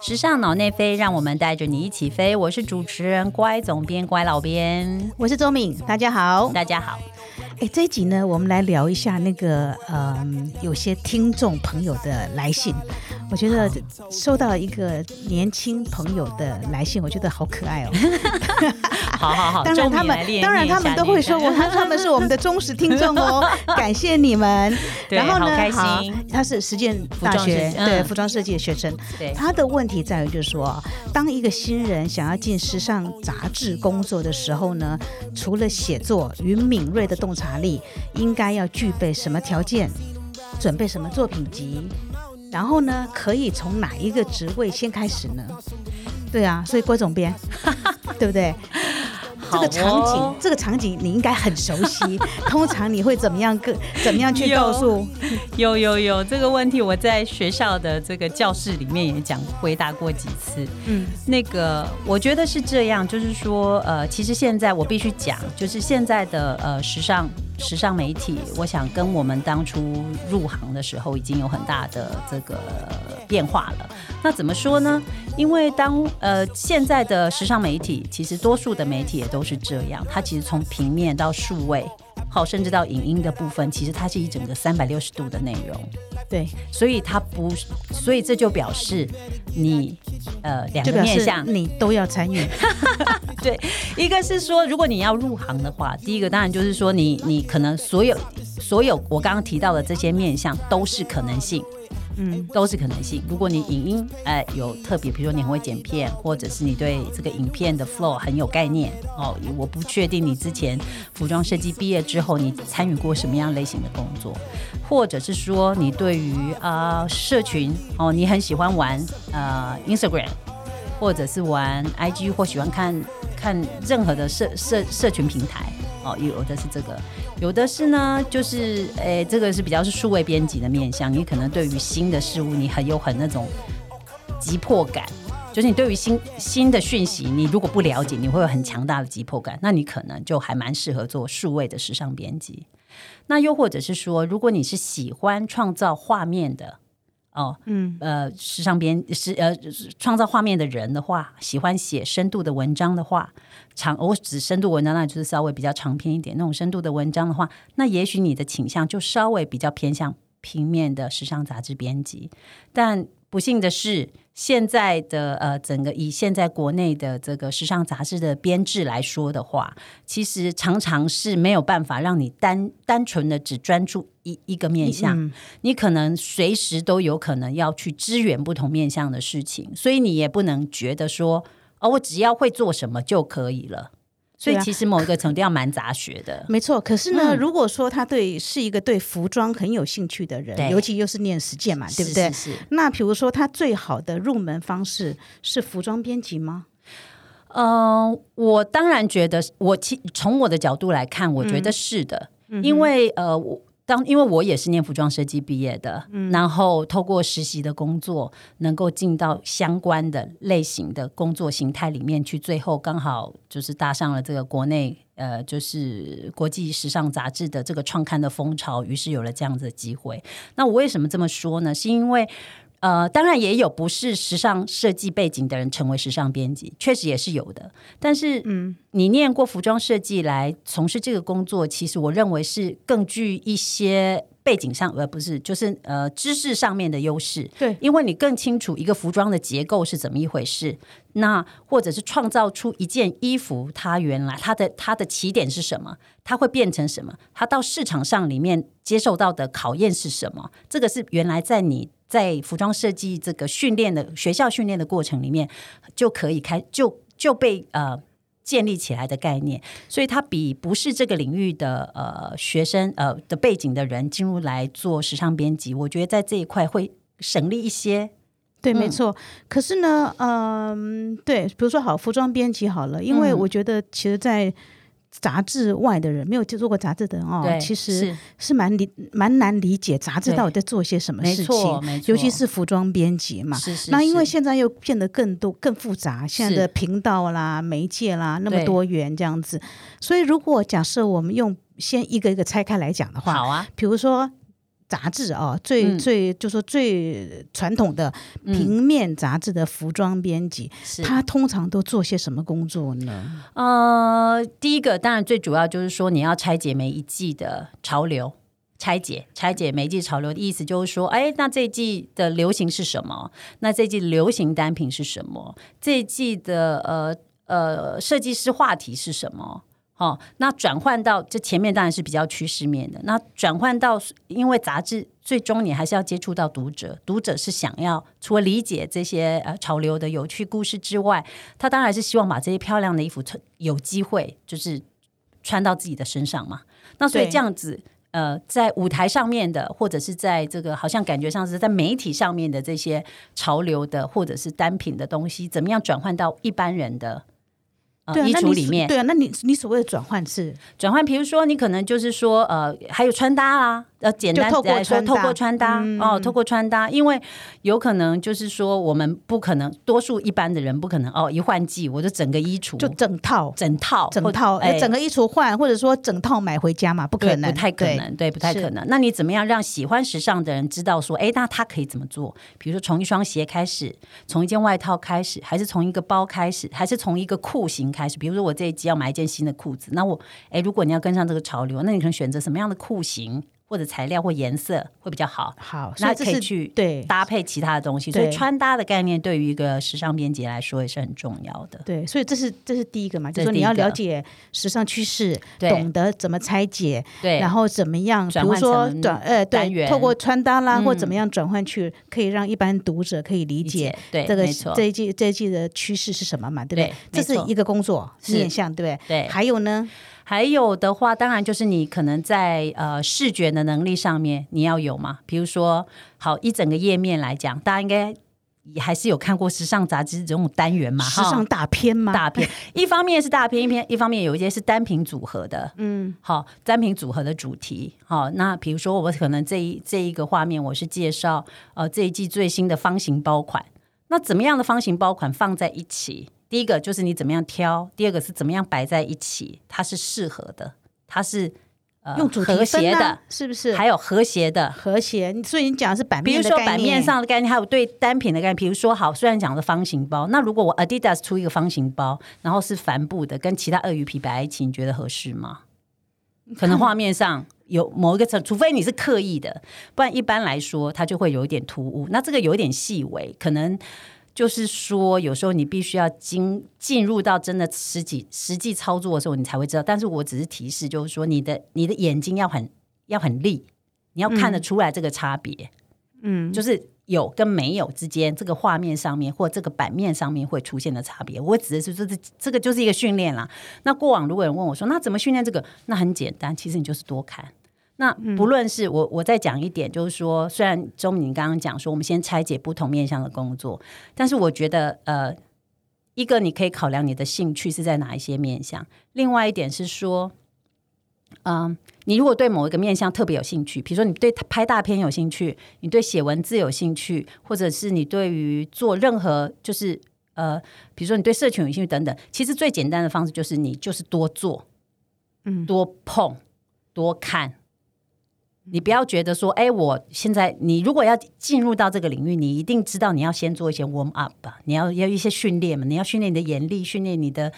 时尚脑内飞，让我们带着你一起飞。我是主持人乖总编乖老编，我是周敏，大家好，大家好。哎，这一集呢，我们来聊一下那个，嗯，有些听众朋友的来信。我觉得收到一个年轻朋友的来信，我觉得好可爱哦。好 好好，当然他们，当然他们都会说，我他他们是我们的忠实听众哦，感谢你们。然后呢，好，他是实践大学对服装设计的学生。对，他的问题在于就是说，当一个新人想要进时尚杂志工作的时候呢，除了写作与敏锐的洞察力，应该要具备什么条件？准备什么作品集？然后呢，可以从哪一个职位先开始呢？对啊，所以郭总编，对不对？这个场景，这个场景你应该很熟悉。通常你会怎么样？跟怎么样去告诉？有有有这个问题，我在学校的这个教室里面也讲回答过几次。嗯，那个我觉得是这样，就是说，呃，其实现在我必须讲，就是现在的呃时尚时尚媒体，我想跟我们当初入行的时候已经有很大的这个变化了。那怎么说呢？因为当呃现在的时尚媒体，其实多数的媒体也都是这样，它其实从平面到数位，好甚至到影音的部分，其实它是一整个三百六十度的内容。对，所以它不，所以这就表示你呃两个面向你都要参与。对，一个是说，如果你要入行的话，第一个当然就是说，你你可能所有所有我刚刚提到的这些面向都是可能性。嗯，都是可能性。如果你影音哎有特别，比如说你很会剪片，或者是你对这个影片的 flow 很有概念哦，我不确定你之前服装设计毕业之后你参与过什么样类型的工作，或者是说你对于啊社群哦，你很喜欢玩呃 Instagram，或者是玩 IG 或喜欢看看任何的社社社群平台哦，有的是这个。有的是呢，就是诶，这个是比较是数位编辑的面向，你可能对于新的事物，你很有很那种急迫感，就是你对于新新的讯息，你如果不了解，你会有很强大的急迫感，那你可能就还蛮适合做数位的时尚编辑。那又或者是说，如果你是喜欢创造画面的。哦，嗯，呃，时尚编是呃创造画面的人的话，喜欢写深度的文章的话，长我指深度文章，那就是稍微比较长篇一点那种深度的文章的话，那也许你的倾向就稍微比较偏向平面的时尚杂志编辑，但。不幸的是，现在的呃，整个以现在国内的这个时尚杂志的编制来说的话，其实常常是没有办法让你单单纯的只专注一一个面向，你可能随时都有可能要去支援不同面向的事情，所以你也不能觉得说，哦，我只要会做什么就可以了。所以其实某一个程度要蛮杂学的，没错。可是呢，如果说他对是一个对服装很有兴趣的人，尤其又是念实践嘛，对不对？是。那比如说，他最好的入门方式是服装编辑吗？呃，我当然觉得，我其从我的角度来看，我觉得是的，因为呃，我。当因为我也是念服装设计毕业的，然后透过实习的工作，能够进到相关的类型的工作形态里面去，最后刚好就是搭上了这个国内呃，就是国际时尚杂志的这个创刊的风潮，于是有了这样子的机会。那我为什么这么说呢？是因为。呃，当然也有不是时尚设计背景的人成为时尚编辑，确实也是有的。但是，嗯，你念过服装设计来从事这个工作，其实我认为是更具一些背景上，而不是就是呃知识上面的优势。对，因为你更清楚一个服装的结构是怎么一回事，那或者是创造出一件衣服，它原来它的它的起点是什么，它会变成什么，它到市场上里面接受到的考验是什么，这个是原来在你。在服装设计这个训练的学校训练的过程里面，就可以开就就被呃建立起来的概念，所以它比不是这个领域的呃学生呃的背景的人进入来做时尚编辑，我觉得在这一块会省力一些。对，没错。可是呢，嗯，对，比如说好服装编辑好了，因为我觉得其实，在杂志外的人没有接触过杂志的人哦，其实是。蛮理蛮难理解杂志到底在做些什么事情，尤其是服装编辑嘛。是是。那因为现在又变得更多更复杂，现在的频道啦、媒介啦那么多元这样子，所以如果假设我们用先一个一个拆开来讲的话，好啊，比如说杂志啊，最最就说最传统的平面杂志的服装编辑，他通常都做些什么工作呢？呃，第一个当然最主要就是说你要拆解每一季的潮流，拆解拆解每一季潮流的意思就是说，哎，那这一季的流行是什么？那这一季流行单品是什么？这一季的呃呃设计师话题是什么？哦，那转换到这前面当然是比较趋势面的。那转换到，因为杂志最终你还是要接触到读者，读者是想要除了理解这些呃潮流的有趣故事之外，他当然是希望把这些漂亮的衣服穿有机会就是穿到自己的身上嘛。那所以这样子，呃，在舞台上面的，或者是在这个好像感觉上是在媒体上面的这些潮流的或者是单品的东西，怎么样转换到一般人的？衣橱里面，对啊，那你你所谓的转换是？转换，比如说你可能就是说，呃，还有穿搭啊。呃，简单来说，透过穿搭哦，透过穿搭，因为有可能就是说，我们不可能，多数一般的人不可能哦，一换季我就整个衣橱就整套。整套整套，哎。整个衣橱换，或者说整套买回家嘛，不可能，不太可能，对，不太可能。那你怎么样让喜欢时尚的人知道说，哎，那他可以怎么做？比如说从一双鞋开始，从一件外套开始，还是从一个包开始，还是从一个裤型开始？比如说我这一季要买一件新的裤子，那我哎，如果你要跟上这个潮流，那你可能选择什么样的裤型？或者材料或颜色会比较好，好，那可以去对搭配其他的东西，所以穿搭的概念对于一个时尚编辑来说也是很重要的。对，所以这是这是第一个嘛，就是说你要了解时尚趋势，懂得怎么拆解，对，然后怎么样，比如说转呃对，透过穿搭啦或怎么样转换去，可以让一般读者可以理解，对，这个这一季这一季的趋势是什么嘛，对不对？这是一个工作面向，对不对？对，还有呢？还有的话，当然就是你可能在呃视觉的能力上面你要有嘛。比如说，好一整个页面来讲，大家应该也还是有看过时尚杂志这种单元嘛，时尚大片嘛？大片，一方面是大片，一篇一方面有一些是单品组合的，嗯，好单品组合的主题，好，那比如说我可能这一这一个画面，我是介绍呃这一季最新的方形包款，那怎么样的方形包款放在一起？第一个就是你怎么样挑，第二个是怎么样摆在一起，它是适合的，它是呃用和谐的，是不是？还有和谐的和谐，所以你讲的是版面，比如说版面上的概念，还有对单品的概念。比如说，好，虽然讲的方形包，那如果我 Adidas 出一个方形包，然后是帆布的，跟其他鳄鱼皮摆在一起，你觉得合适吗？可能画面上有某一个层，除非你是刻意的，不然一般来说它就会有一点突兀。那这个有一点细微，可能。就是说，有时候你必须要经进入到真的实际实际操作的时候，你才会知道。但是我只是提示，就是说，你的你的眼睛要很要很利，你要看得出来这个差别。嗯，就是有跟没有之间，这个画面上面或这个版面上面会出现的差别。我指的是说，这这个就是一个训练啦。那过往如果有人问我说，那怎么训练这个？那很简单，其实你就是多看。那不论是我，我再讲一点，就是说，虽然钟敏刚刚讲说，我们先拆解不同面向的工作，但是我觉得，呃，一个你可以考量你的兴趣是在哪一些面向，另外一点是说，嗯，你如果对某一个面向特别有兴趣，比如说你对拍大片有兴趣，你对写文字有兴趣，或者是你对于做任何就是呃，比如说你对社群有兴趣等等，其实最简单的方式就是你就是多做，嗯，多碰，多看。你不要觉得说，哎，我现在你如果要进入到这个领域，你一定知道你要先做一些 warm up 吧，你要要一些训练嘛，你要训练你的眼力，训练你的。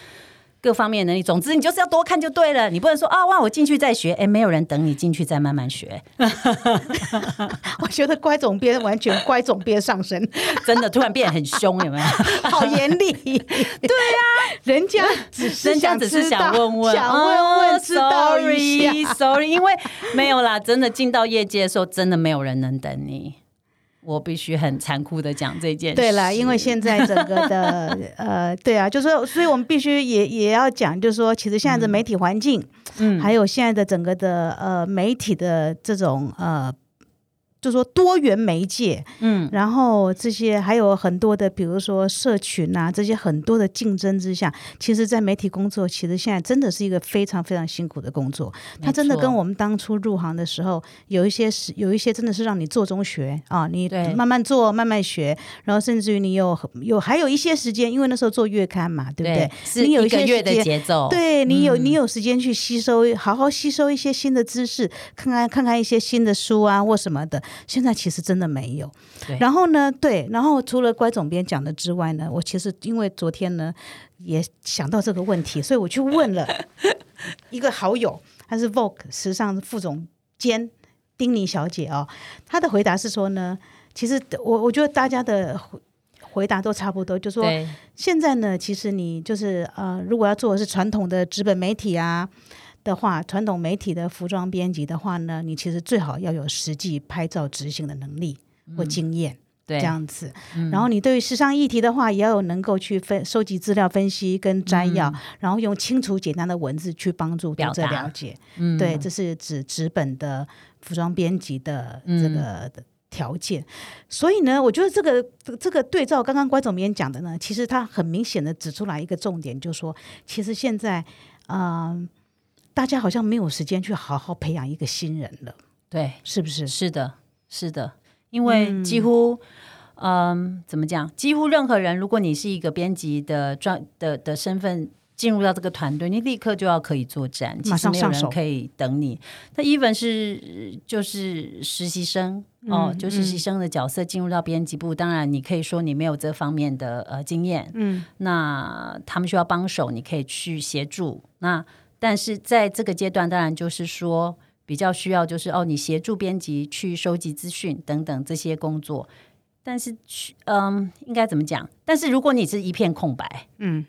各方面能力，总之你就是要多看就对了。你不能说啊，哇，我进去再学，哎，没有人等你进去再慢慢学。我觉得乖总编完全乖总编上身，真的突然变得很凶，有没有？好严厉。对呀，人家只是人家只是想问问，想问问，sorry，sorry，因为没有啦，真的进到业界的时候，真的没有人能等你。我必须很残酷的讲这件事。对了，因为现在整个的 呃，对啊，就是说，所以我们必须也也要讲，就是说，其实现在的媒体环境，嗯，还有现在的整个的呃媒体的这种呃就说多元媒介，嗯，然后这些还有很多的，比如说社群啊，这些很多的竞争之下，其实，在媒体工作，其实现在真的是一个非常非常辛苦的工作。它真的跟我们当初入行的时候，有一些是有一些真的是让你做中学啊，你慢慢做，慢慢学，然后甚至于你有有还有一些时间，因为那时候做月刊嘛，对不对？你有一些月的节奏，对你有你有时间去吸收，好好吸收一些新的知识，看看看看一些新的书啊或什么的。现在其实真的没有，然后呢，对，然后除了乖总编讲的之外呢，我其实因为昨天呢也想到这个问题，所以我去问了 一个好友，她是 Vogue 时尚副总监丁妮小姐哦，她的回答是说呢，其实我我觉得大家的回答都差不多，就说现在呢，其实你就是呃，如果要做的是传统的纸本媒体啊。的话，传统媒体的服装编辑的话呢，你其实最好要有实际拍照执行的能力或经验，对，这样子。然后你对于时尚议题的话，也要有能够去分收集资料、分析跟摘要，然后用清楚简单的文字去帮助读者了解。嗯，对，这是指纸本的服装编辑的这个条件。所以呢，我觉得这个这个对照刚刚关总编讲的呢，其实他很明显的指出来一个重点，就是说，其实现在，嗯。大家好像没有时间去好好培养一个新人了，对，是不是？是的，是的，因为几乎，嗯，怎么讲？几乎任何人，如果你是一个编辑的专的的身份进入到这个团队，你立刻就要可以作战，其实没有人，可以等你。那 even 是就是实习生哦，就实习生的角色进入到编辑部，当然你可以说你没有这方面的呃经验，嗯，那他们需要帮手，你可以去协助那。但是在这个阶段，当然就是说比较需要，就是哦，你协助编辑去收集资讯等等这些工作。但是，嗯，应该怎么讲？但是如果你是一片空白，嗯，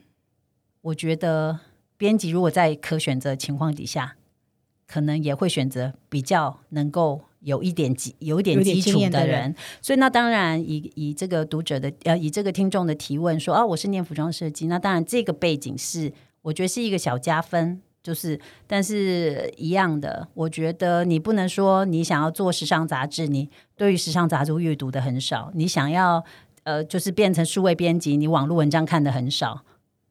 我觉得编辑如果在可选择情况底下，可能也会选择比较能够有一点基、有一点基础的人。所以，那当然以以这个读者的呃，以这个听众的提问说啊，我是念服装设计，那当然这个背景是我觉得是一个小加分。就是，但是一样的，我觉得你不能说你想要做时尚杂志，你对于时尚杂志阅读的很少；你想要呃，就是变成数位编辑，你网络文章看的很少。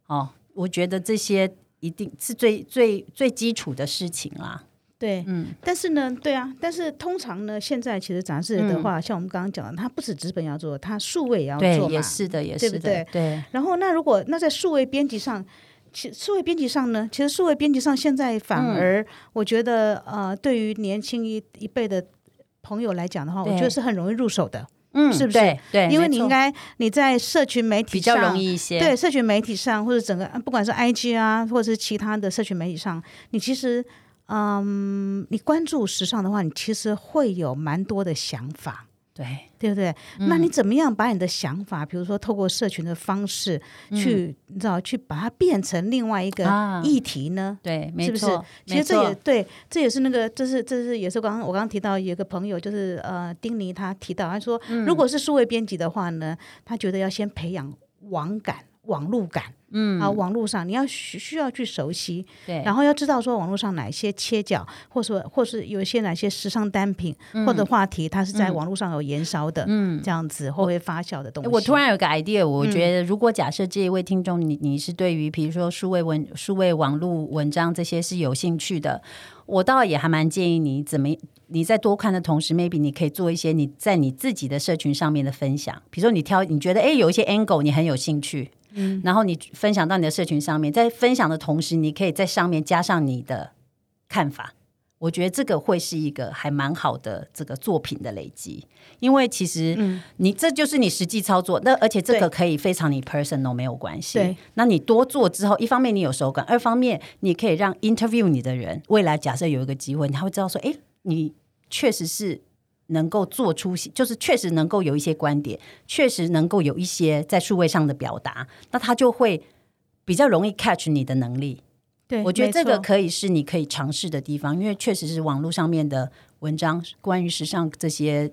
哦，我觉得这些一定是最最最基础的事情啦。对，嗯，但是呢，对啊，但是通常呢，现在其实杂志的话，像我们刚刚讲的，它不止纸本要做，它数位也要做嘛，也是的，也是的，对。然后，那如果那在数位编辑上。其数位编辑上呢，其实数位编辑上现在反而，我觉得呃，对于年轻一一辈的朋友来讲的话，我觉得是很容易入手的，嗯，是不是？对，因为你应该你在社群媒体比较容易一些，对，社群媒体上或者整个不管是 IG 啊，或者是其他的社群媒体上，你其实嗯，你关注时尚的话，你其实会有蛮多的想法。对，对不对？那你怎么样把你的想法，比如说透过社群的方式去，你知道，去把它变成另外一个议题呢？对，是不是？其实这也对，这也是那个，这是这是也是刚刚我刚刚提到有个朋友，就是呃，丁尼他提到，他说，如果是数位编辑的话呢，他觉得要先培养网感、网路感。嗯。啊，网络上你要需需要去熟悉，对，然后要知道说网络上哪些切角，或者说或是有一些哪些时尚单品或者话题，它是在网络上有燃烧的，嗯，这样子会会发酵的东西。我突然有个 idea，我觉得如果假设这一位听众你你是对于比如说数位文数位网络文章这些是有兴趣的，我倒也还蛮建议你怎么你在多看的同时，maybe 你可以做一些你在你自己的社群上面的分享，比如说你挑你觉得哎有一些 angle 你很有兴趣。嗯，然后你分享到你的社群上面，在分享的同时，你可以在上面加上你的看法。我觉得这个会是一个还蛮好的这个作品的累积，因为其实你这就是你实际操作，那而且这个可以非常你 personal 没有关系。那你多做之后，一方面你有手感，二方面你可以让 interview 你的人未来假设有一个机会，他会知道说，哎，你确实是。能够做出，就是确实能够有一些观点，确实能够有一些在数位上的表达，那他就会比较容易 catch 你的能力。对，我觉得这个可以是你可以尝试的地方，因为确实是网络上面的文章关于时尚这些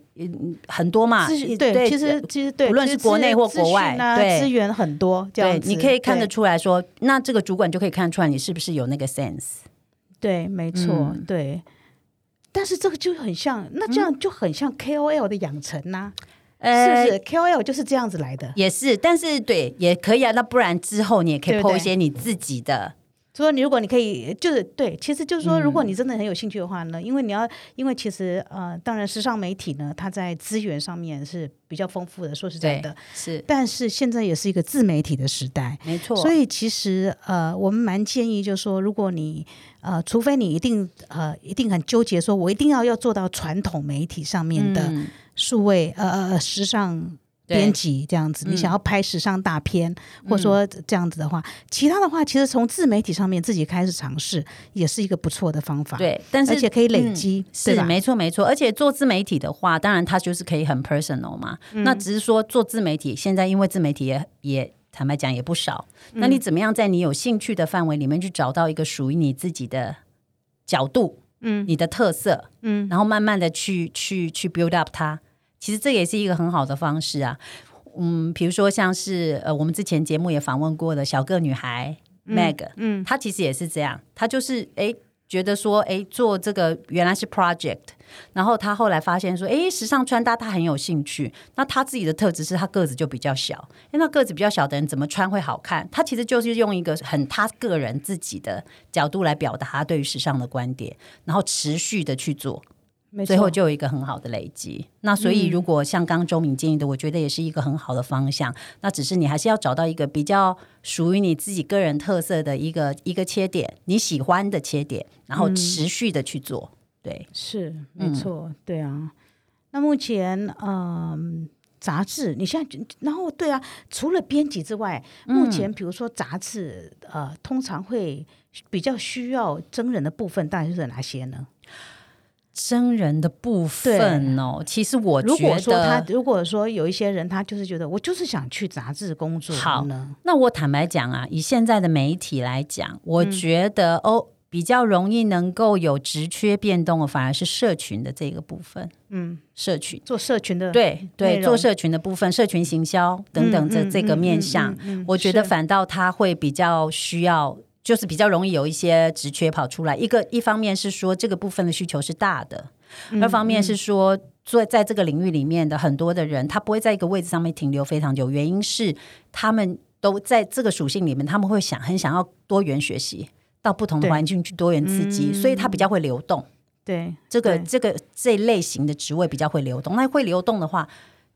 很多嘛。对，其实其实对，无论是国内或国外，对资源很多。对，你可以看得出来说，那这个主管就可以看出来你是不是有那个 sense。对，没错，对。但是这个就很像，那这样就很像 KOL 的养成呐、是不是？KOL 就是这样子来的。也是，但是对也可以啊。那不然之后你也可以 PO 一些你自己的，说你如果你可以，就是对，其实就是说，嗯如果你真的很有兴趣的话呢，因为你要，因为其实呃，当然时尚媒体呢，它在资源上面是比较丰富的，说实在对的，，是但是现在也是一个自媒体的时代，没错。所以其实呃，我们蛮建议，就是说，如果你呃，除非你一定呃一定很纠结，说我一定要要做到传统媒体上面的嗯数位、呃呃呃时尚。对。编辑这样子，你嗯想要拍时尚大片，或者说这样子的话，其他的话，其实从自媒体上面自己开始尝试，也是一个不错的方法。，对，但是而且可以累积，对是吧？没错没错，而且做自媒体的话，当然它就是可以很 personal 嘛。嗯。那只是说做自媒体，现在因为自媒体也也坦白讲也不少，嗯。那你怎么样在你有兴趣的范围里面去找到一个属于你自己的角度，嗯。你的特色，嗯。然后慢慢的去去去 build up 它，其实这也是一个很好的方式啊。嗯，比如说像是呃，我们之前节目也访问过的小个女孩、Meg，嗯她其实也是这样，她就是诶觉得说诶做这个原来是 project，然后她后来发现说哎时尚穿搭她很有兴趣，那她自己的特质是她个子就比较小，因为那个子比较小的人怎么穿会好看？她其实就是用一个很她个人自己的角度来表达她对于时尚的观点，然后持续的去做。最后就有一个很好的累积。那所以，如果像刚刚周敏建议的，我觉得也是一个很好的方向。那只是你还是要找到一个比较属于你自己个人特色的一个一个切点，你喜欢的切点，然后持续的去做。对，是嗯没错，对啊。那目前，嗯、杂志，你现在，然后对啊，除了编辑之外，目嗯前比如说杂志，呃，通常会比较需要真人的部分，大概是哪些呢？真人的部分哦，其实我如觉果说他得，，如果说有一些人，他就是觉得我就是想去杂志工作好呢，那我坦白讲啊，以现在的媒体来讲，我觉得哦。比较容易能够有职缺变动的，反而是社群的这个部分。嗯，社群。做社群的，对对，做社群的部分、社群行销等等这、嗯这个面向，我觉得反倒他会比较需要，就是比较容易有一些职缺跑出来。一个一方面是说这个部分的需求是大的，嗯二方面是说做在这个领域里面的很多的人，他不会在一个位置上面停留非常久，原因是他们都在这个属性里面，他们会想很想要多元学习。到不同的环境去多元刺激，所以他比较会流动。对这个这个这一类型的职位比较会流动，那会流动的话，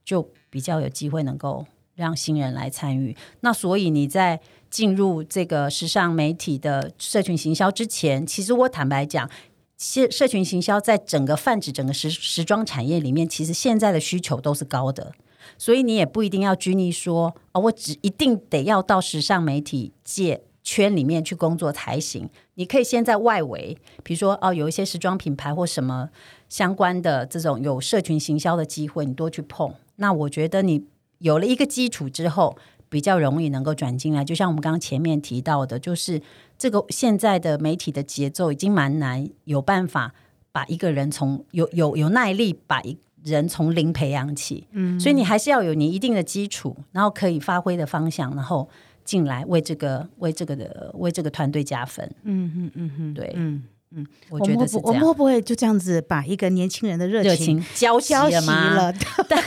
就比较有机会能够让新人来参与。那所以你在进入这个时尚媒体的社群行销之前，其实我坦白讲，社社群行销在整个泛指整个时时装产业里面，其实现在的需求都是高的。所以你也不一定要拘泥说哦，我只一定得要到时尚媒体界圈里面去工作才行。你可以先在外围，比如说哦，有一些时装品牌或什么相关的这种有社群行销的机会，你多去碰。那我觉得你有了一个基础之后，比较容易能够转进来。就像我们刚刚前面提到的，就是这个现在的媒体的节奏已经蛮难，有办法把一个人从有有有耐力把一人从零培养起。嗯，所以你还是要有你一定的基础，然后可以发挥的方向，然后进来为这个为这个的为这个团队加分。嗯嗯嗯嗯，对，嗯，嗯我觉得是这样。会不会就这样子把一个年轻人的热热情情交集浇熄了吗？了？但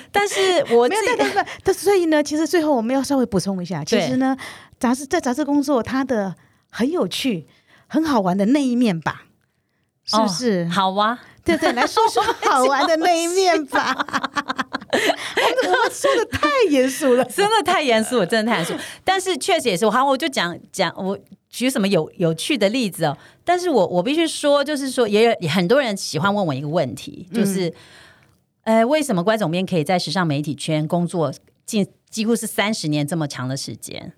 是我没有，自己但但但但所以呢，其实最后我们要稍微补充一下，其实呢，杂志在杂志工作，它的很有趣、很好玩的那一面吧，是不是？哦好啊，对对，来说说 好玩的那一面吧。我们说的太严肃了，真的太严肃了，真的太严肃。但是确实也是，好，我就讲讲我举什么有有趣的例子哦。但是我我必须说，就是说，也有也很多人喜欢问我一个问题，就是，呃，为什么关总编可以在时尚媒体圈工作近几乎是三十年这么长的时间？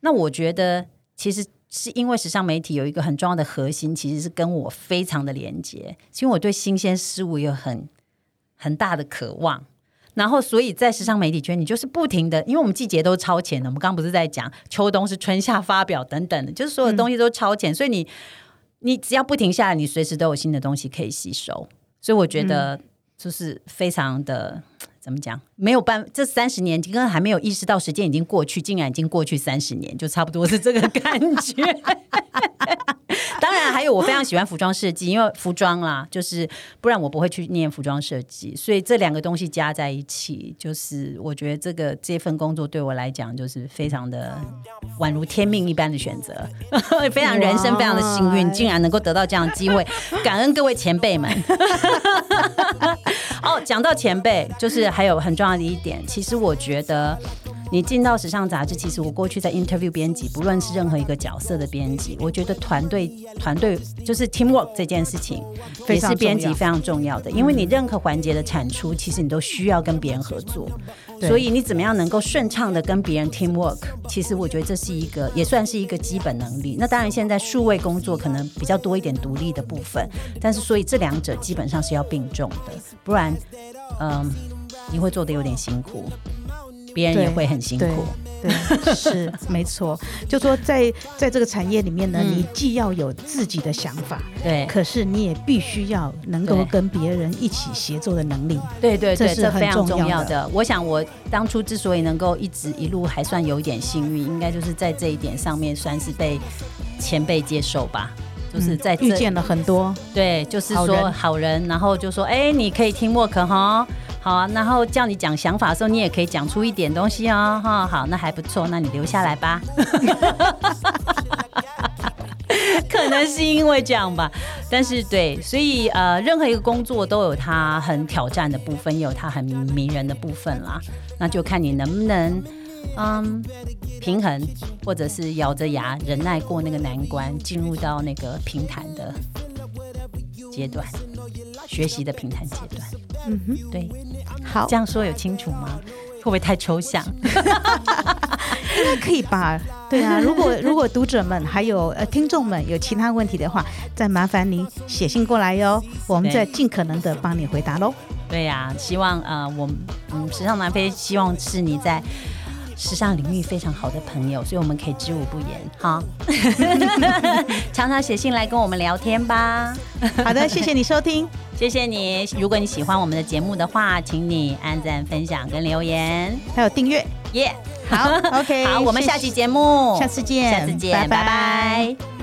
那我觉得其实。是因为时尚媒体有一个很重要的核心，其实是跟我非常的连接，是因为我对新鲜事物有很很大的渴望。然后，所以在时尚媒体圈，你就是不停的，因为我们季节都超前的。我们刚刚不是在讲秋冬是春夏发表等等的，就是所有东西都超前，所以你你只要不停下来，你随时都有新的东西可以吸收。所以我觉得就是非常的怎么讲？没有办，这三十年，根本还没有意识到时间已经过去，竟然已经过去三十年，就差不多是这个感觉。当然，还有我非常喜欢服装设计，因为服装啦，就是不然我不会去念服装设计。所以这两个东西加在一起，就是我觉得这个这份工作对我来讲，就是非常的宛如天命一般的选择，非常人生非常的幸运，竟然能够得到这样的机会，感恩各位前辈们。哦，讲到前辈，就是还有很重要的一点，其实我觉得。你进到时尚杂志，其实我过去在 interview 编辑，不论是任何一个角色的编辑，我觉得团队团队就是 teamwork 这件事情，也是编辑非常重要的。因为你任何环节的产出，其实你都需要跟别人合作，所以你怎么样能够顺畅的跟别人 teamwork，其实我觉得这是一个也算是一个基本能力。那当然，现在数位工作可能比较多一点独立的部分，但是所以这两者基本上是要并重的，不然，嗯，你会做的有点辛苦。别人也会很辛苦，对，是 没错。就说在在这个产业里面呢，你既要有自己的想法，对，可是你也必须要能够跟别人一起协作的能力，对对对，这是非常重要的。我想我当初之所以能够一直一路还算有一点幸运，应该就是在这一点上面算是被前辈接受吧。就是在遇见了很多，对，就是说好人，然后就说，哎，你可以听 work 哈。好啊，然后叫你讲想法的时候，你也可以讲出一点东西哦，哈，好，那还不错，那你留下来吧。可能是因为这样吧，但是对，所以呃，任何一个工作都有它很挑战的部分，也有它很迷人的部分啦。那就看你能不能嗯平衡，或者是咬着牙忍耐过那个难关，进入到那个平坦的阶段，学习的平坦阶段。嗯哼，对。好，这样说有清楚吗？会不会太抽象？应该可以吧？对啊，如果如果读者们还有呃听众们有其他问题的话，再麻烦你写信过来哟，我们再尽可能的帮你回答喽。对呀，希望呃我们嗯时尚南非希望是你在。时尚领域非常好的朋友，所以我们可以知无不言，哈。常常写信来跟我们聊天吧。好的，谢谢你收听，谢谢你。如果你喜欢我们的节目的话，请你按赞、分享跟留言，还有订阅，耶。好，OK，好，我们下期节目，下次见，下次见，拜拜。